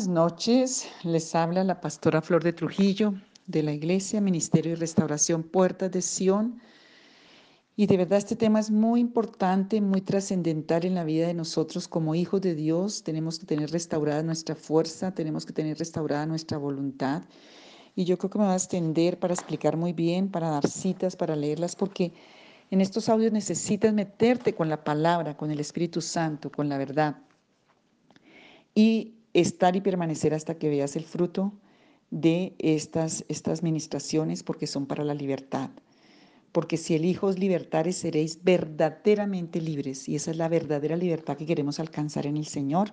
Buenas noches, les habla la pastora Flor de Trujillo de la Iglesia Ministerio y Restauración Puertas de Sion. Y de verdad este tema es muy importante, muy trascendental en la vida de nosotros como hijos de Dios. Tenemos que tener restaurada nuestra fuerza, tenemos que tener restaurada nuestra voluntad. Y yo creo que me va a extender para explicar muy bien, para dar citas, para leerlas, porque en estos audios necesitas meterte con la palabra, con el Espíritu Santo, con la verdad. Y estar y permanecer hasta que veas el fruto de estas, estas ministraciones porque son para la libertad. Porque si el Hijo os libertares, seréis verdaderamente libres. Y esa es la verdadera libertad que queremos alcanzar en el Señor.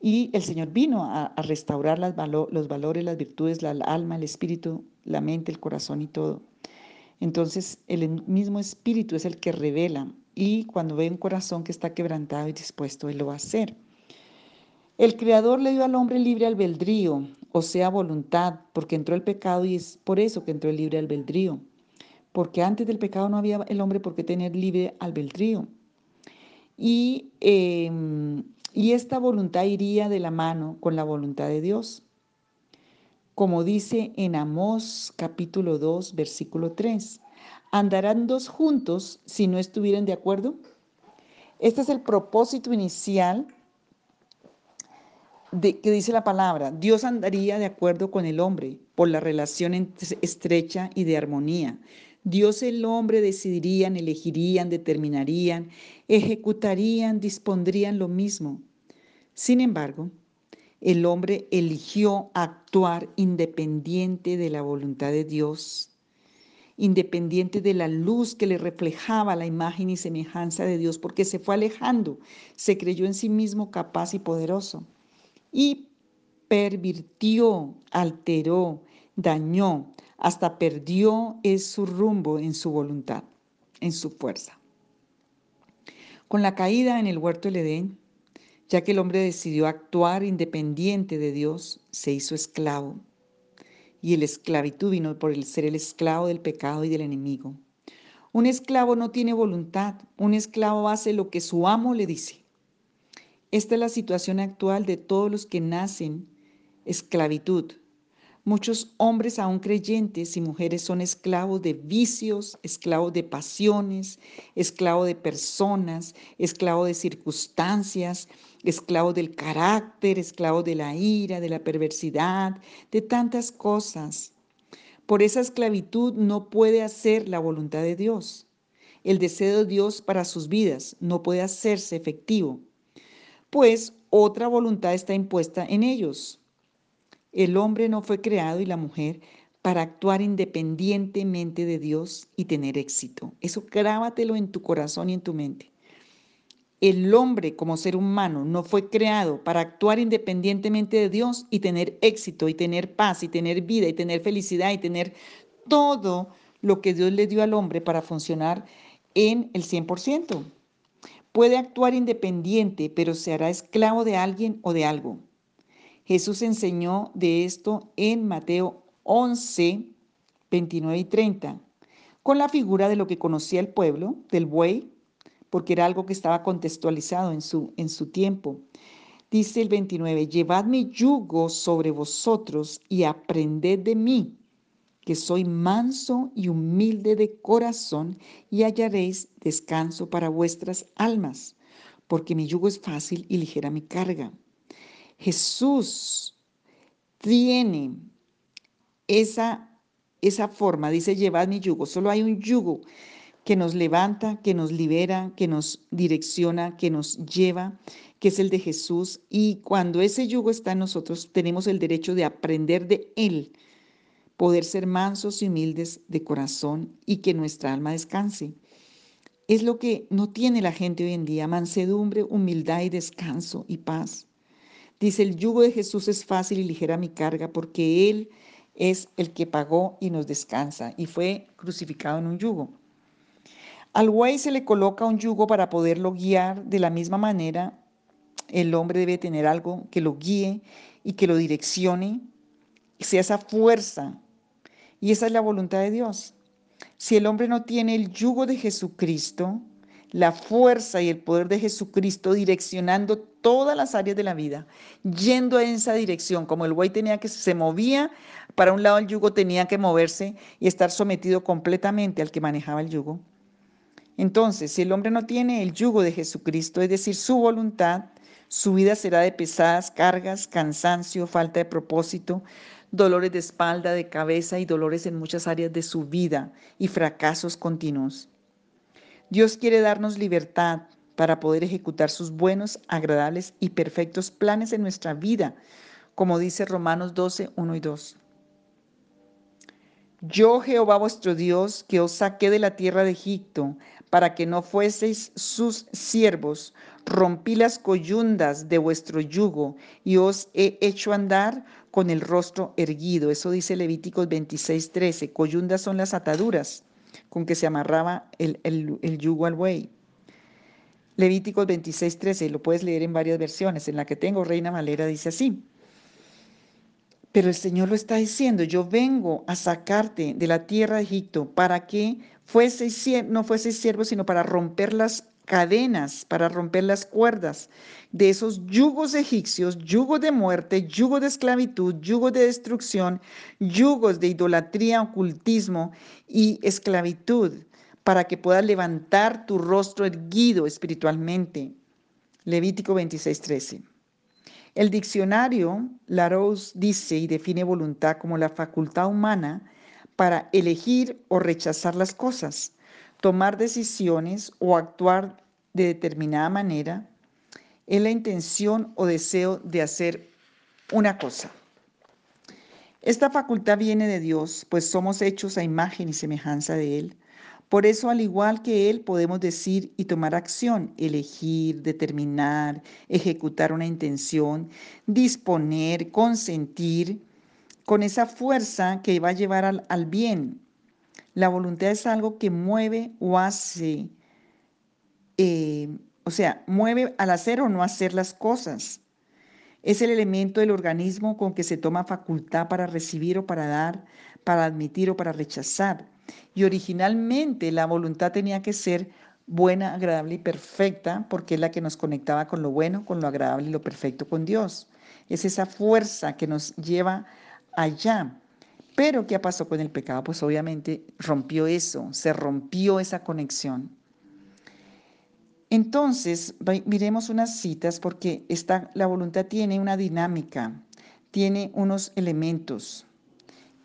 Y el Señor vino a, restaurar los valores, las virtudes, la alma, el espíritu, la mente, el corazón y todo. Entonces, el mismo espíritu es el que revela. Y cuando ve un corazón que está quebrantado y dispuesto, Él lo va a hacer. El Creador le dio al hombre libre albedrío, o sea, voluntad, porque entró el pecado y es por eso que entró el libre albedrío. Porque antes del pecado no había el hombre por qué tener libre albedrío. Y, em, y esta voluntad iría de la mano con la voluntad de Dios. Como dice en Amós capítulo 2, versículo 3, ¿andarán dos juntos si no estuvieran de acuerdo? Este es el propósito inicial que dice la palabra, Dios andaría de acuerdo con el hombre por la relación estrecha y de armonía. Dios y el hombre decidirían, elegirían, determinarían, ejecutarían, dispondrían lo mismo. Sin embargo, el hombre eligió actuar independiente de la voluntad de Dios, independiente de la luz que le reflejaba la imagen y semejanza de Dios, porque se fue alejando, se creyó en sí mismo capaz y poderoso y pervirtió, alteró, dañó, hasta perdió su rumbo en su voluntad, en su fuerza. Con la caída en el huerto del Edén, ya que el hombre decidió actuar independiente de Dios, se hizo esclavo. Y el esclavitud vino por el ser el esclavo del pecado y del enemigo. Un esclavo no tiene voluntad, un esclavo hace lo que su amo le dice. Esta es la situación actual de todos los que nacen esclavitud. Muchos hombres aún creyentes y mujeres son esclavos de vicios, esclavos de pasiones, esclavos de personas, esclavos de circunstancias, esclavos del carácter, esclavos de la ira, de la perversidad, de tantas cosas. Por esa esclavitud no puede hacer la voluntad de Dios. El deseo de Dios para sus vidas no puede hacerse efectivo pues otra voluntad está impuesta en ellos. El hombre no fue creado y la mujer para actuar independientemente de Dios y tener éxito. Eso grábatelo en tu corazón y en tu mente. El hombre como ser humano no fue creado para actuar independientemente de Dios y tener éxito y tener paz y tener vida y tener felicidad y tener todo lo que Dios le dio al hombre para funcionar en el 100%. Puede actuar independiente, pero se hará esclavo de alguien o de algo. Jesús enseñó de esto en Mateo 11, 29 y 30, con la figura de lo que conocía el pueblo, del buey, porque era algo que estaba contextualizado en su, en su tiempo. Dice el 29, llevad mi yugo sobre vosotros y aprended de mí, que soy manso y humilde de corazón, y hallaréis descanso para vuestras almas, porque mi yugo es fácil y ligera mi carga. Jesús tiene esa, esa forma, dice, llevad mi yugo. Solo hay un yugo que nos levanta, que nos libera, que nos direcciona, que nos lleva, que es el de Jesús. Y cuando ese yugo está en nosotros, tenemos el derecho de aprender de Él poder ser mansos y humildes de corazón y que nuestra alma descanse. Es lo que no tiene la gente hoy en día, mansedumbre, humildad y descanso y paz. Dice, el yugo de Jesús es fácil y ligera mi carga porque Él es el que pagó y nos descansa y fue crucificado en un yugo. Al buey se le coloca un yugo para poderlo guiar de la misma manera. El hombre debe tener algo que lo guíe y que lo direccione, sea esa fuerza y esa es la voluntad de Dios. Si el hombre no tiene el yugo de Jesucristo, la fuerza y el poder de Jesucristo direccionando todas las áreas de la vida, yendo en esa dirección, como el buey tenía que se movía para un lado el yugo tenía que moverse y estar sometido completamente al que manejaba el yugo. Entonces, si el hombre no tiene el yugo de Jesucristo, es decir, su voluntad, su vida será de pesadas cargas, cansancio, falta de propósito, dolores de espalda, de cabeza y dolores en muchas áreas de su vida y fracasos continuos. Dios quiere darnos libertad para poder ejecutar sus buenos, agradables y perfectos planes en nuestra vida, como dice Romanos 12, 1 y 2. Yo, Jehová vuestro Dios, que os saqué de la tierra de Egipto, para que no fueseis sus siervos, rompí las coyundas de vuestro yugo y os he hecho andar con el rostro erguido. Eso dice Levíticos 26, 13. Coyundas son las ataduras con que se amarraba el, el yugo al buey. Levíticos 26, 13, lo puedes leer en varias versiones. En la que tengo, Reina Valera dice así. Pero el Señor lo está diciendo, yo vengo a sacarte de la tierra de Egipto para que fueseis, no fueseis siervos, sino para romper las cadenas, para romper las cuerdas de esos yugos egipcios, yugos de muerte, yugos de esclavitud, yugos de destrucción, yugos de idolatría, ocultismo y esclavitud, para que puedas levantar tu rostro erguido espiritualmente. Levítico 26:13. El diccionario Larousse dice y define voluntad como la facultad humana para elegir o rechazar las cosas, tomar decisiones o actuar de determinada manera, es la intención o deseo de hacer una cosa. Esta facultad viene de Dios, pues somos hechos a imagen y semejanza de Él. Por eso, al igual que Él, podemos decir y tomar acción, elegir, determinar, ejecutar una intención, disponer, consentir, con esa fuerza que va a llevar al, bien. La voluntad es algo que mueve o hace, eh, o sea, mueve al hacer o no hacer las cosas. Es el elemento del organismo con que se toma facultad para recibir o para dar, para admitir o para rechazar. Y originalmente la voluntad tenía que ser buena, agradable y perfecta, porque es la que nos conectaba con lo bueno, con lo agradable y lo perfecto con Dios. Es esa fuerza que nos lleva allá. Pero ¿qué pasó con el pecado? Pues obviamente rompió eso, se rompió esa conexión. Entonces, miremos unas citas porque esta, la voluntad tiene una dinámica, tiene unos elementos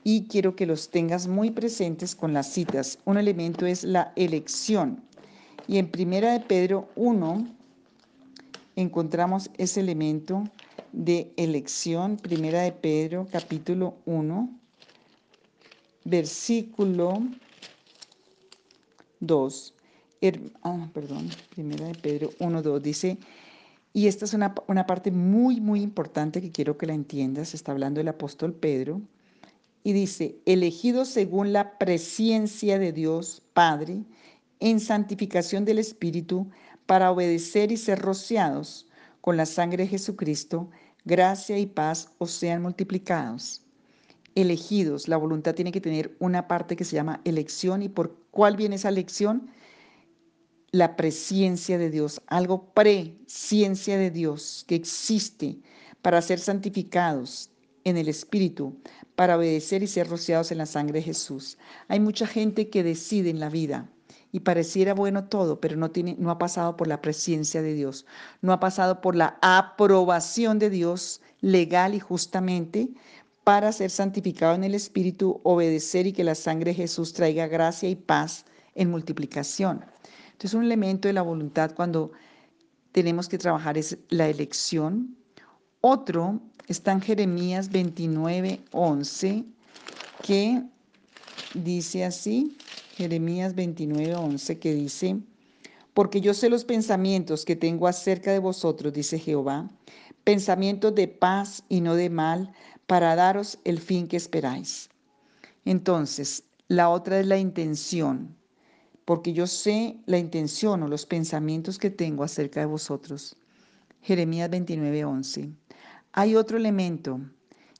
y quiero que los tengas muy presentes con las citas. Un elemento es la elección. Y en Primera de Pedro 1 encontramos ese elemento de elección. Primera de Pedro capítulo 1 versículo 2. ah, perdón, Primera de Pedro 1, 2 dice, y esta es una, una parte muy, muy importante que quiero que la entiendas. Está hablando el apóstol Pedro y dice, elegido según la presencia de Dios Padre, en santificación del Espíritu, para obedecer y ser rociados con la sangre de Jesucristo, gracia y paz os sean multiplicados. Elegidos, la voluntad tiene que tener una parte que se llama elección. ¿Y por cuál viene esa elección? La presencia de Dios, algo pre-ciencia de Dios que existe para ser santificados, en el Espíritu para obedecer y ser rociados en la sangre de Jesús. Hay mucha gente que decide en la vida y pareciera bueno todo, pero no, tiene, no ha pasado por la presencia de Dios, no ha pasado por la aprobación de Dios legal y justamente para ser santificado en el Espíritu, obedecer y que la sangre de Jesús traiga gracia y paz en multiplicación. Entonces un elemento de la voluntad cuando tenemos que trabajar es la elección. Otro está en Jeremías 29, 11, que dice así, Jeremías 29, 11, que dice, porque yo sé los pensamientos que tengo acerca de vosotros, dice Jehová, pensamientos de paz y no de mal, para daros el fin que esperáis. Entonces, la otra es la intención, porque yo sé la intención o los pensamientos que tengo acerca de vosotros. Jeremías 29, 11. Hay otro elemento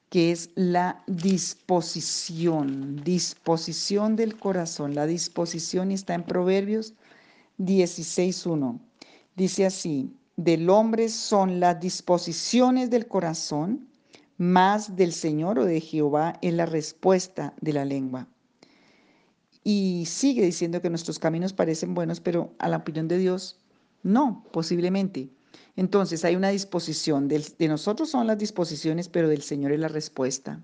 que es la disposición, disposición del corazón. La disposición está en Proverbios 16.1. Dice así, del hombre son las disposiciones del corazón, más del Señor o de Jehová es la respuesta de la lengua. Y sigue diciendo que nuestros caminos parecen buenos, pero a la opinión de Dios, no, posiblemente. Entonces hay una disposición, de, de nosotros son las disposiciones, pero del Señor es la respuesta.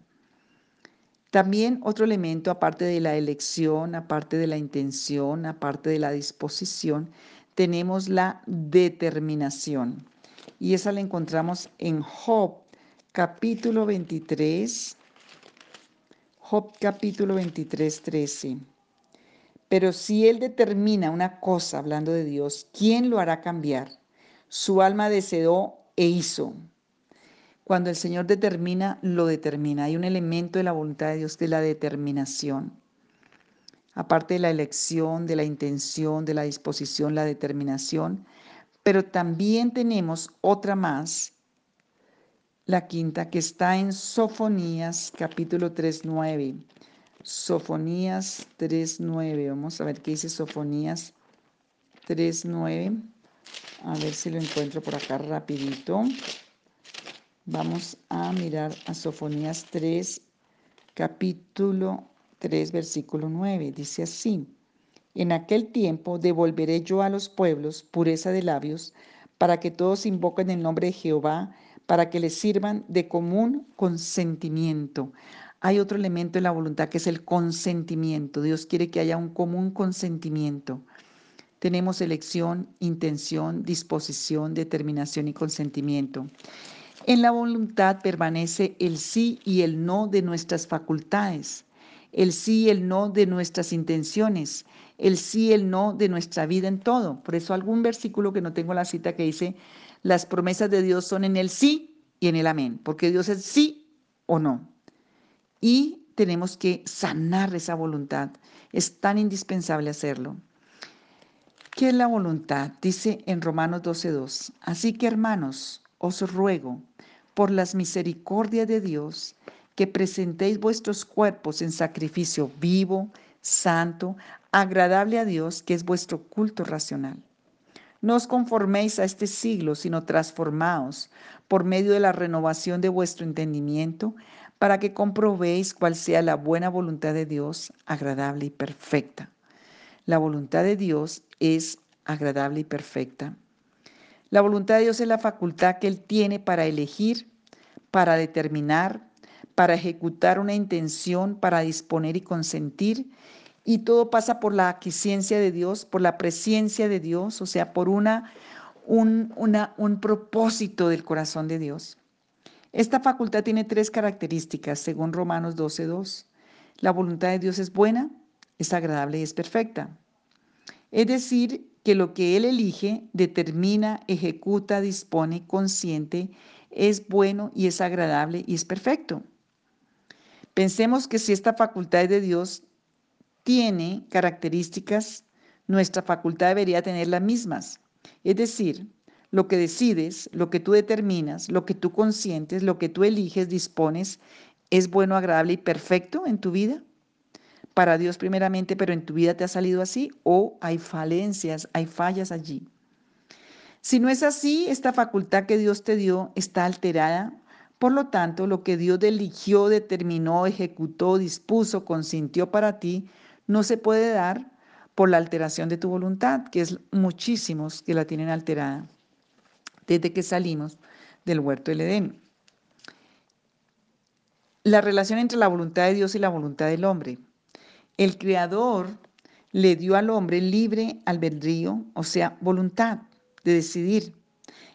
También otro elemento, aparte de la elección, aparte de la intención, aparte de la disposición, tenemos la determinación. Y esa la encontramos en Job capítulo 23, Job capítulo 23, 13. Pero si Él determina una cosa, hablando de Dios, ¿quién lo hará cambiar? Su alma deseó e hizo. Cuando el Señor determina, lo determina. Hay un elemento de la voluntad de Dios que es la determinación aparte de la elección, de la intención, de la disposición, la determinación, pero también tenemos otra más, la quinta, que está en Sofonías capítulo 3.9. Sofonías 3.9, vamos a ver qué dice Sofonías 3.9. A ver si lo encuentro por acá rapidito. Vamos a mirar a Sofonías 3, capítulo 3, versículo 9. Dice así, en aquel tiempo devolveré yo a los pueblos pureza de labios, para que todos invoquen el nombre de Jehová, para que les sirvan de común consentimiento. Hay otro elemento en la voluntad que es el consentimiento. Dios quiere que haya un común consentimiento. Tenemos elección, intención, disposición, determinación y consentimiento. En la voluntad permanece el sí y el no de nuestras facultades el sí el no de nuestras intenciones, el sí el no de nuestra vida en todo. Por eso algún versículo que no tengo la cita que dice, las promesas de Dios son en el sí y en el amén, porque Dios es sí o no. Y tenemos que sanar esa voluntad. Es tan indispensable hacerlo. ¿Qué es la voluntad? Dice en Romanos 12.2. Así que hermanos, os ruego, por las misericordias de Dios, que presentéis vuestros cuerpos en sacrificio vivo, santo, agradable a Dios, que es vuestro culto racional. No os conforméis a este siglo, sino transformaos por medio de la renovación de vuestro entendimiento, para que comprobéis cuál sea la buena voluntad de Dios, agradable y perfecta. La voluntad de Dios es agradable y perfecta. La voluntad de Dios es la facultad que Él tiene para elegir, para determinar, para ejecutar una intención, para disponer y consentir. Y todo pasa por la aquiescencia de Dios, por la presencia de Dios, o sea, por una, un, un propósito del corazón de Dios. Esta facultad tiene tres características, según Romanos 12.2. La voluntad de Dios es buena, es agradable y es perfecta. Es decir, que lo que Él elige, determina, ejecuta, dispone, consiente, es bueno y es agradable y es perfecto. Pensemos que si esta facultad de Dios tiene características, nuestra facultad debería tener las mismas. Es decir, lo que decides, lo que tú determinas, lo que tú consientes, lo que tú eliges, dispones, es bueno, agradable y perfecto en tu vida. Para Dios primeramente, pero en tu vida te ha salido así o hay falencias, hay fallas allí. Si no es así, esta facultad que Dios te dio está alterada por lo tanto, lo que Dios eligió, determinó, ejecutó, dispuso, consintió para ti, no se puede dar por la alteración de tu voluntad, que es muchísimos que la tienen alterada desde que salimos del huerto del Edén. La relación entre la voluntad de Dios y la voluntad del hombre. El Creador le dio al hombre libre albedrío, o sea, voluntad de decidir.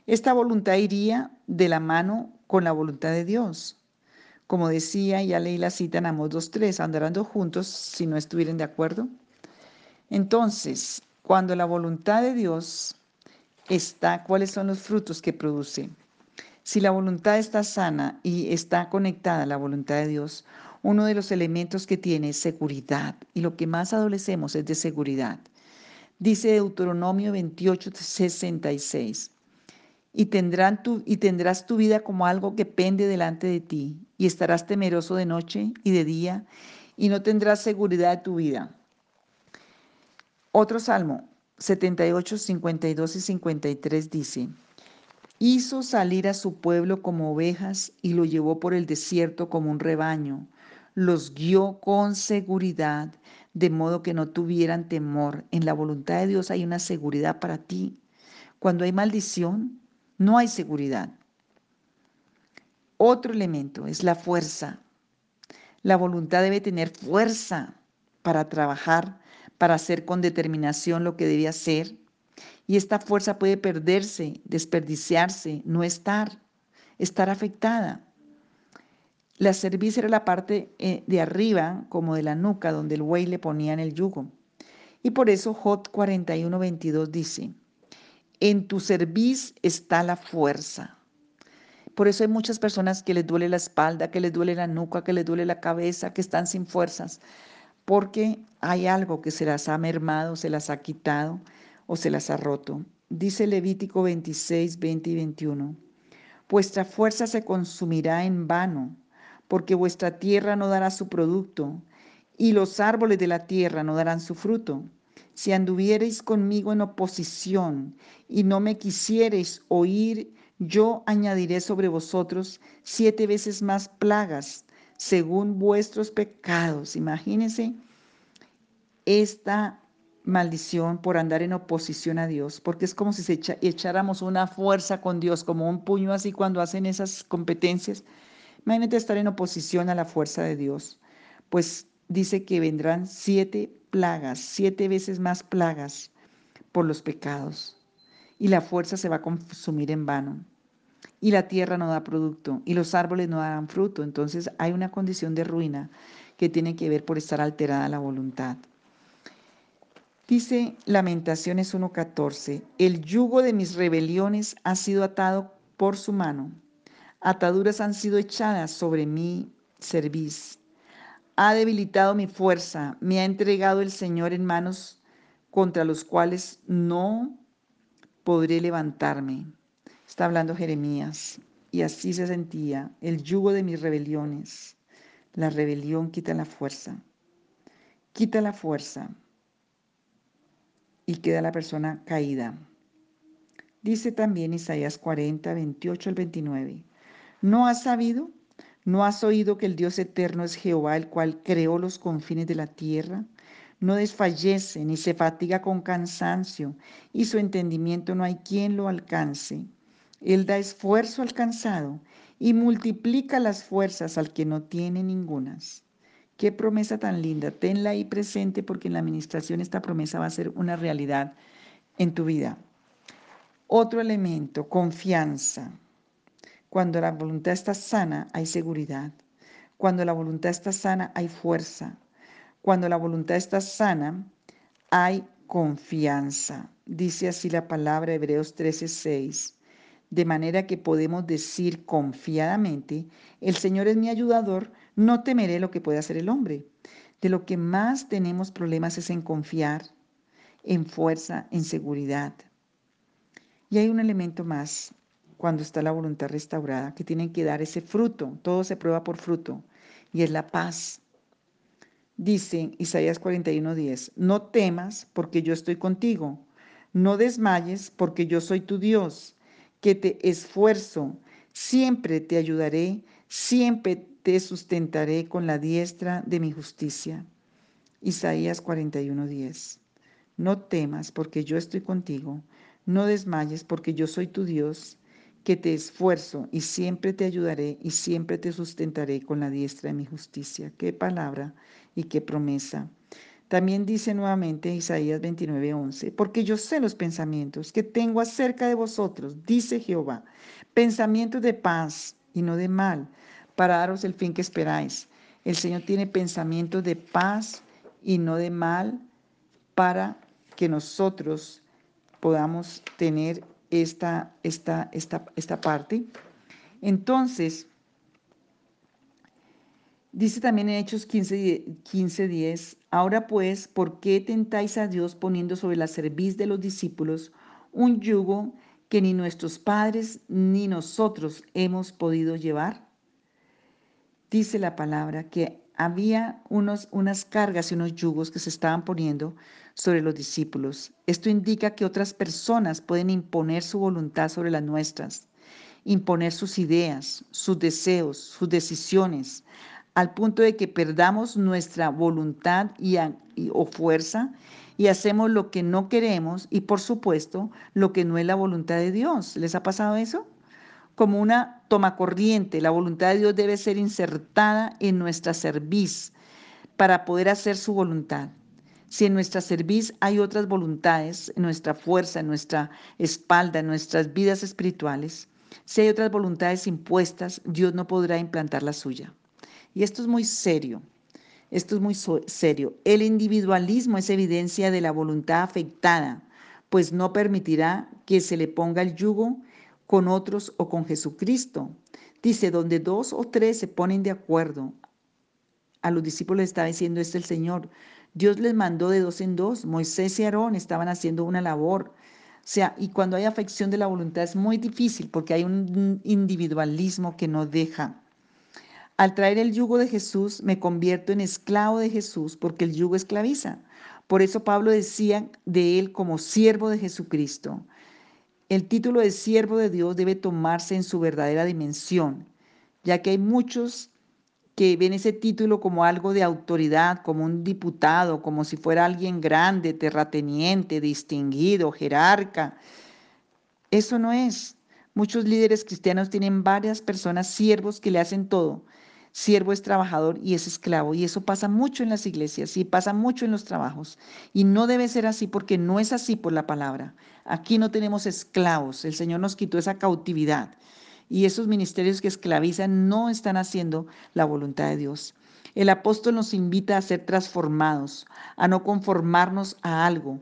Esta voluntad iría de la mano con la voluntad de Dios. Como decía, ya leí la cita en Amos 2.3, andarán juntos si no estuvieran de acuerdo. Entonces, cuando la voluntad de Dios está, ¿cuáles son los frutos que produce? Si la voluntad está sana y está conectada a la voluntad de Dios, uno de los elementos que tiene es seguridad. Y lo que más adolecemos es de seguridad. Dice Deuteronomio 28, 66 y, tendrán tu, y tendrás tu vida como algo que pende delante de ti, y estarás temeroso de noche y de día, y no tendrás seguridad de tu vida. Otro salmo, 78, 52 y 53 dice, hizo salir a su pueblo como ovejas y lo llevó por el desierto como un rebaño, los guió con seguridad, de modo que no tuvieran temor. En la voluntad de Dios hay una seguridad para ti. Cuando hay maldición, no hay seguridad. Otro elemento es la fuerza. La voluntad debe tener fuerza para trabajar para hacer con determinación lo que debe hacer. Y esta fuerza puede perderse, desperdiciarse, no estar, estar afectada. La cerviz era la parte eh, de arriba, como de la nuca, donde el buey le ponía en el yugo. Y por eso Jot 41, 22 dice, en tu cerviz está la fuerza. Por eso hay muchas personas que les duele la espalda, que les duele la nuca, que les duele la cabeza, que están sin fuerzas, porque hay algo que se las ha mermado, se las ha quitado o se las ha roto. Dice Levítico 26, 20 y 21. Vuestra fuerza se consumirá en vano, porque vuestra tierra no dará su producto, y los árboles de la tierra no darán su fruto. Si anduviereis conmigo en oposición y no me quisiereis oír, yo añadiré sobre vosotros siete veces más plagas según vuestros pecados. Imagínense esta maldición por andar en oposición a Dios, porque es como si se echáramos una fuerza con Dios, como un puño así cuando hacen esas competencias. Imagínate estar en oposición a la fuerza de Dios. Pues dice que vendrán siete plagas, siete veces más plagas por los pecados. Y la fuerza se va a consumir en vano y la tierra no da producto y los árboles no dan fruto. Entonces hay una condición de ruina que tiene que ver por estar alterada la voluntad. Dice Lamentaciones 1.14, el yugo de mis rebeliones ha sido atado por su mano, ataduras han sido echadas sobre mi cerviz. Ha debilitado mi fuerza, me ha entregado el Señor en manos contra los cuales no podré levantarme. Está hablando Jeremías. Y así se sentía el yugo de mis rebeliones. La rebelión quita la fuerza. Quita la fuerza y queda la persona caída. Dice también Isaías 40, 28 al 29. ¿No has sabido? ¿No has oído que el Dios eterno es Jehová, el cual creó los confines de la tierra? No desfallece ni se fatiga con cansancio, y su entendimiento no hay quien lo alcance. Él da esfuerzo al cansado y multiplica las fuerzas al que no tiene ningunas. Qué promesa tan linda. Tenla ahí presente porque en la administración esta promesa va a ser una realidad en tu vida. Otro elemento, confianza. Cuando la voluntad está sana, hay seguridad. Cuando la voluntad está sana, hay fuerza. Cuando la voluntad está sana, hay confianza. Dice así la palabra Hebreos 13:6 de manera que podemos decir confiadamente, el Señor es mi ayudador, no temeré lo que pueda hacer el hombre. De lo que más tenemos problemas es en confiar, en fuerza, en seguridad. Y hay un elemento más cuando está la voluntad restaurada, que tienen que dar ese fruto, todo se prueba por fruto, y es la paz. Dice Isaías 41:10, no temas porque yo estoy contigo, no desmayes porque yo soy tu Dios que te esfuerzo, siempre te ayudaré, siempre te sustentaré con la diestra de mi justicia. Isaías 41:10. No temas porque yo estoy contigo, no desmayes porque yo soy tu Dios, que te esfuerzo y siempre te ayudaré y siempre te sustentaré con la diestra de mi justicia. Qué palabra y qué promesa. También dice nuevamente Isaías 29:11, porque yo sé los pensamientos que tengo acerca de vosotros, dice Jehová, pensamientos de paz y no de mal, para daros el fin que esperáis. El Señor tiene pensamientos de paz y no de mal para que nosotros podamos tener esta, esta, esta, esta parte. Entonces, Dice también en Hechos 15, 10, ahora pues, ¿por qué tentáis a Dios poniendo sobre la cerviz de los discípulos un yugo que ni nuestros padres ni nosotros hemos podido llevar? Dice la palabra que había unos, unas cargas y unos yugos que se estaban poniendo sobre los discípulos. Esto indica que otras personas pueden imponer su voluntad sobre las nuestras, imponer sus ideas, sus deseos, sus decisiones, al punto de que perdamos nuestra voluntad y, o fuerza y hacemos lo que no queremos y por supuesto lo que no es la voluntad de Dios. ¿Les ha pasado eso? Como una toma corriente, la voluntad de Dios debe ser insertada en nuestra cerviz para poder hacer su voluntad. Si en nuestra cerviz hay otras voluntades, en nuestra fuerza, en nuestra espalda, en nuestras vidas espirituales, si hay otras voluntades impuestas, Dios no podrá implantar la suya. Y esto es muy serio. Esto es muy serio. El individualismo es evidencia de la voluntad afectada, pues no permitirá que se le ponga el yugo con otros o con Jesucristo. Dice, donde dos o tres se ponen de acuerdo. A los discípulos les estaba diciendo este el Señor. Dios les mandó de dos en dos. Moisés y Aarón estaban haciendo una labor. O sea, y cuando hay afección de la voluntad es muy difícil porque hay un individualismo que no deja. Al traer el yugo de Jesús, me convierto en esclavo de Jesús porque el yugo esclaviza. Por eso Pablo decía de él como siervo de Jesucristo. El título de siervo de Dios debe tomarse en su verdadera dimensión, ya que hay muchos que ven ese título como algo de autoridad, como un diputado, como si fuera alguien grande, terrateniente, distinguido, jerarca. Eso no es. Muchos líderes cristianos tienen varias personas siervos que le hacen todo Siervo es trabajador y es esclavo. Y eso pasa mucho en las iglesias y pasa mucho en los trabajos. Y no debe ser así porque no es así por la palabra. Aquí no tenemos esclavos. El Señor nos quitó esa cautividad. Y esos ministerios que esclavizan no están haciendo la voluntad de Dios. El apóstol nos invita a ser transformados, a no conformarnos a algo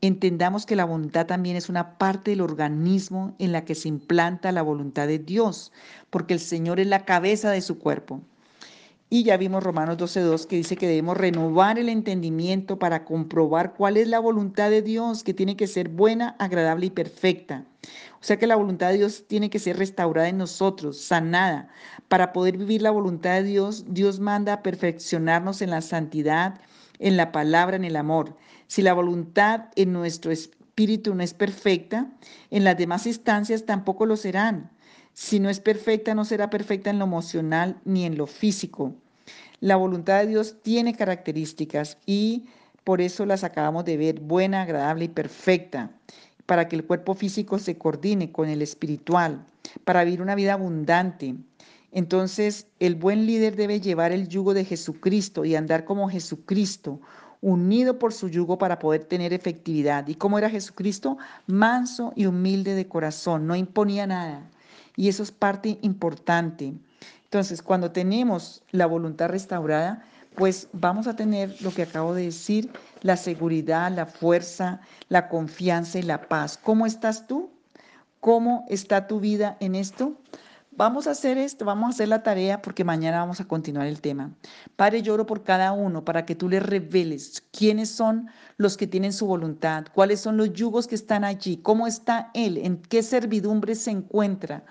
entendamos que la voluntad también es una parte del organismo en la que se implanta la voluntad de Dios, porque el Señor es la cabeza de su cuerpo. Y ya vimos Romanos 12.2 que dice que debemos renovar el entendimiento para comprobar cuál es la voluntad de Dios, que tiene que ser buena, agradable y perfecta. O sea que la voluntad de Dios tiene que ser restaurada en nosotros, sanada. Para poder vivir la voluntad de Dios, Dios manda a perfeccionarnos en la santidad, en la palabra, en el amor. Si la voluntad en nuestro espíritu no es perfecta, en las demás instancias tampoco lo serán. Si no es perfecta, no será perfecta en lo emocional ni en lo físico. La voluntad de Dios tiene características y por eso las acabamos de ver, buena, agradable y perfecta, para que el cuerpo físico se coordine con el espiritual, para vivir una vida abundante. Entonces, el buen líder debe llevar el yugo de Jesucristo y andar como Jesucristo, unido por su yugo para poder tener efectividad. ¿Y cómo era Jesucristo? Manso y humilde de corazón, no imponía nada. Y eso es parte importante. Entonces, cuando tenemos la voluntad restaurada, pues vamos a tener lo que acabo de decir, la seguridad, la fuerza, la confianza y la paz. ¿Cómo estás tú? ¿Cómo está tu vida en esto? Vamos a hacer esto, vamos a hacer la tarea porque mañana vamos a continuar el tema. Padre, lloro por cada uno para que tú les reveles quiénes son los que tienen su voluntad, cuáles son los yugos que están allí, cómo está Él, en qué servidumbre se encuentra,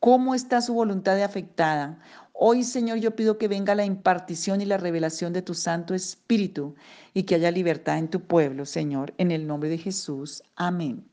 cómo está su voluntad afectada. Hoy, Señor, yo pido que venga la impartición y la revelación de tu Santo Espíritu y que haya libertad en tu pueblo, Señor, en el nombre de Jesús. Amén.